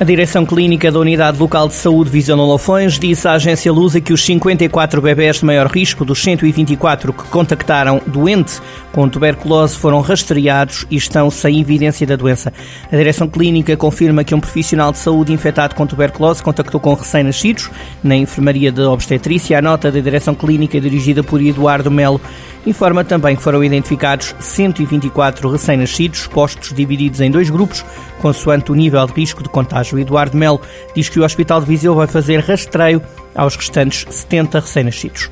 A Direção Clínica da Unidade Local de Saúde Visão Lofões disse à agência Lusa que os 54 bebés de maior risco dos 124 que contactaram doente com tuberculose foram rastreados e estão sem evidência da doença. A Direção Clínica confirma que um profissional de saúde infectado com tuberculose contactou com recém-nascidos na enfermaria de obstetrícia. A nota da Direção Clínica dirigida por Eduardo Melo informa também que foram identificados 124 recém-nascidos, postos divididos em dois grupos, consoante o nível de risco de contágio. O Eduardo Melo diz que o Hospital de Viseu vai fazer rastreio aos restantes 70 recém-nascidos.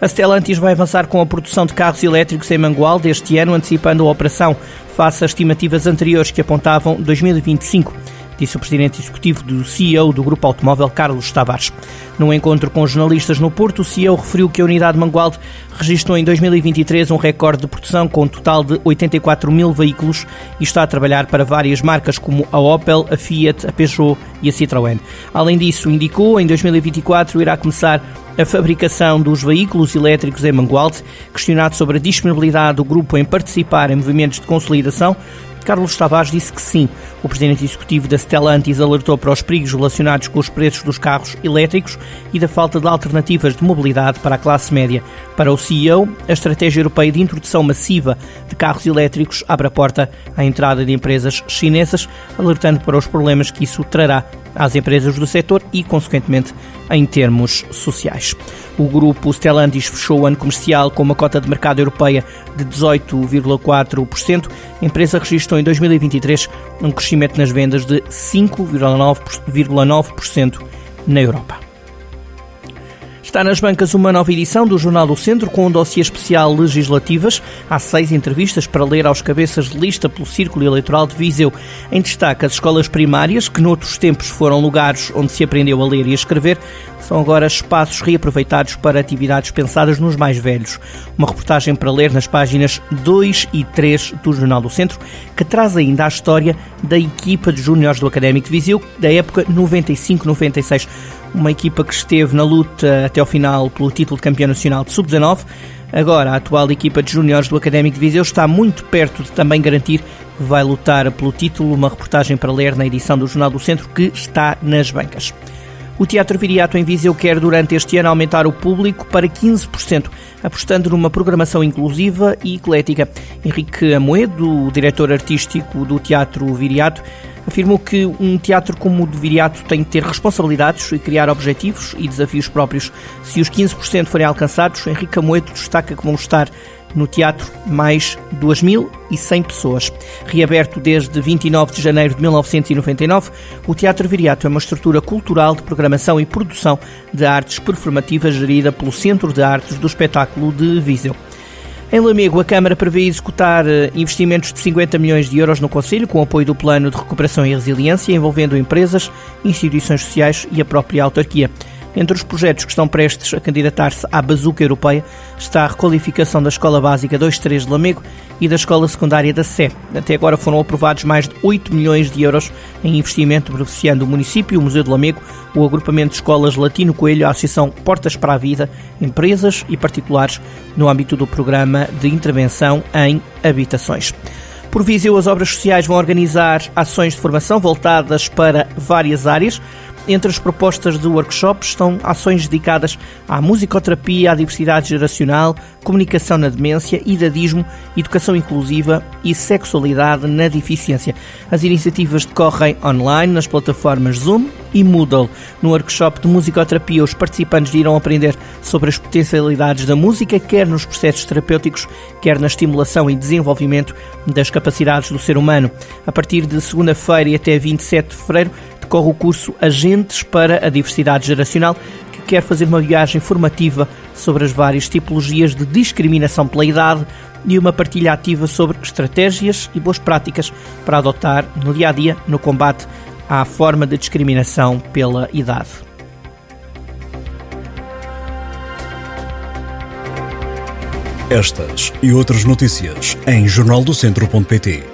A Stellantis vai avançar com a produção de carros elétricos em Mangualde este ano, antecipando a operação face às estimativas anteriores que apontavam 2025 disse o presidente executivo do CEO do Grupo Automóvel, Carlos Tavares. Num encontro com jornalistas no Porto, o CEO referiu que a unidade Mangualde registrou em 2023 um recorde de produção com um total de 84 mil veículos e está a trabalhar para várias marcas como a Opel, a Fiat, a Peugeot e a Citroën. Além disso, indicou, em 2024 irá começar a fabricação dos veículos elétricos em Mangualde. Questionado sobre a disponibilidade do grupo em participar em movimentos de consolidação, Carlos Tavares disse que sim. O presidente executivo da Stellantis alertou para os perigos relacionados com os preços dos carros elétricos e da falta de alternativas de mobilidade para a classe média. Para o CEO, a estratégia europeia de introdução massiva de carros elétricos abre a porta à entrada de empresas chinesas, alertando para os problemas que isso trará às empresas do setor e, consequentemente, em termos sociais. O grupo Stellantis fechou o ano comercial com uma cota de mercado europeia de 18,4%. A empresa registrou em 2023 um crescimento nas vendas de 5,9% na Europa. Está nas bancas uma nova edição do Jornal do Centro com um dossiê especial legislativas. Há seis entrevistas para ler aos cabeças de lista pelo Círculo Eleitoral de Viseu. Em destaque, as escolas primárias, que noutros tempos foram lugares onde se aprendeu a ler e a escrever, são agora espaços reaproveitados para atividades pensadas nos mais velhos. Uma reportagem para ler nas páginas 2 e 3 do Jornal do Centro, que traz ainda a história da equipa de júniores do Académico de Viseu, da época 95-96 uma equipa que esteve na luta até ao final pelo título de campeão nacional de sub-19. Agora, a atual equipa de júniores do Académico de Viseu está muito perto de também garantir que vai lutar pelo título. Uma reportagem para ler na edição do Jornal do Centro que está nas bancas. O Teatro Viriato em Viseu quer durante este ano aumentar o público para 15%, apostando numa programação inclusiva e eclética. Henrique Amoedo, o diretor artístico do Teatro Viriato, afirmou que um teatro como o de Viriato tem que ter responsabilidades e criar objetivos e desafios próprios. Se os 15% forem alcançados, Henrique Amoedo destaca que vão estar no teatro mais 2.100 pessoas. Reaberto desde 29 de janeiro de 1999, o Teatro Viriato é uma estrutura cultural de programação e produção de artes performativas gerida pelo Centro de Artes do Espetáculo de Viseu. Em Lamego, a Câmara prevê executar eh, investimentos de 50 milhões de euros no Conselho, com apoio do Plano de Recuperação e Resiliência, envolvendo empresas, instituições sociais e a própria autarquia. Entre os projetos que estão prestes a candidatar-se à bazuca europeia está a requalificação da Escola Básica 23 de Lamego e da Escola Secundária da Sé. Até agora foram aprovados mais de 8 milhões de euros em investimento beneficiando o município, o Museu de Lamego, o agrupamento de escolas Latino Coelho, a Associação Portas para a Vida, empresas e particulares no âmbito do programa de intervenção em habitações. Por Viseu, as obras sociais vão organizar ações de formação voltadas para várias áreas. Entre as propostas do workshop estão ações dedicadas à musicoterapia, à diversidade geracional, comunicação na demência, idadismo, educação inclusiva e sexualidade na deficiência. As iniciativas decorrem online nas plataformas Zoom e Moodle. No workshop de musicoterapia, os participantes irão aprender sobre as potencialidades da música, quer nos processos terapêuticos, quer na estimulação e desenvolvimento das capacidades do ser humano. A partir de segunda-feira e até 27 de fevereiro, decorre o curso Agentes para a Diversidade Geracional, que quer fazer uma viagem formativa sobre as várias tipologias de discriminação pela idade e uma partilha ativa sobre estratégias e boas práticas para adotar no dia a dia no combate à forma de discriminação pela idade. Estas e outras notícias em jornaldocentro.pt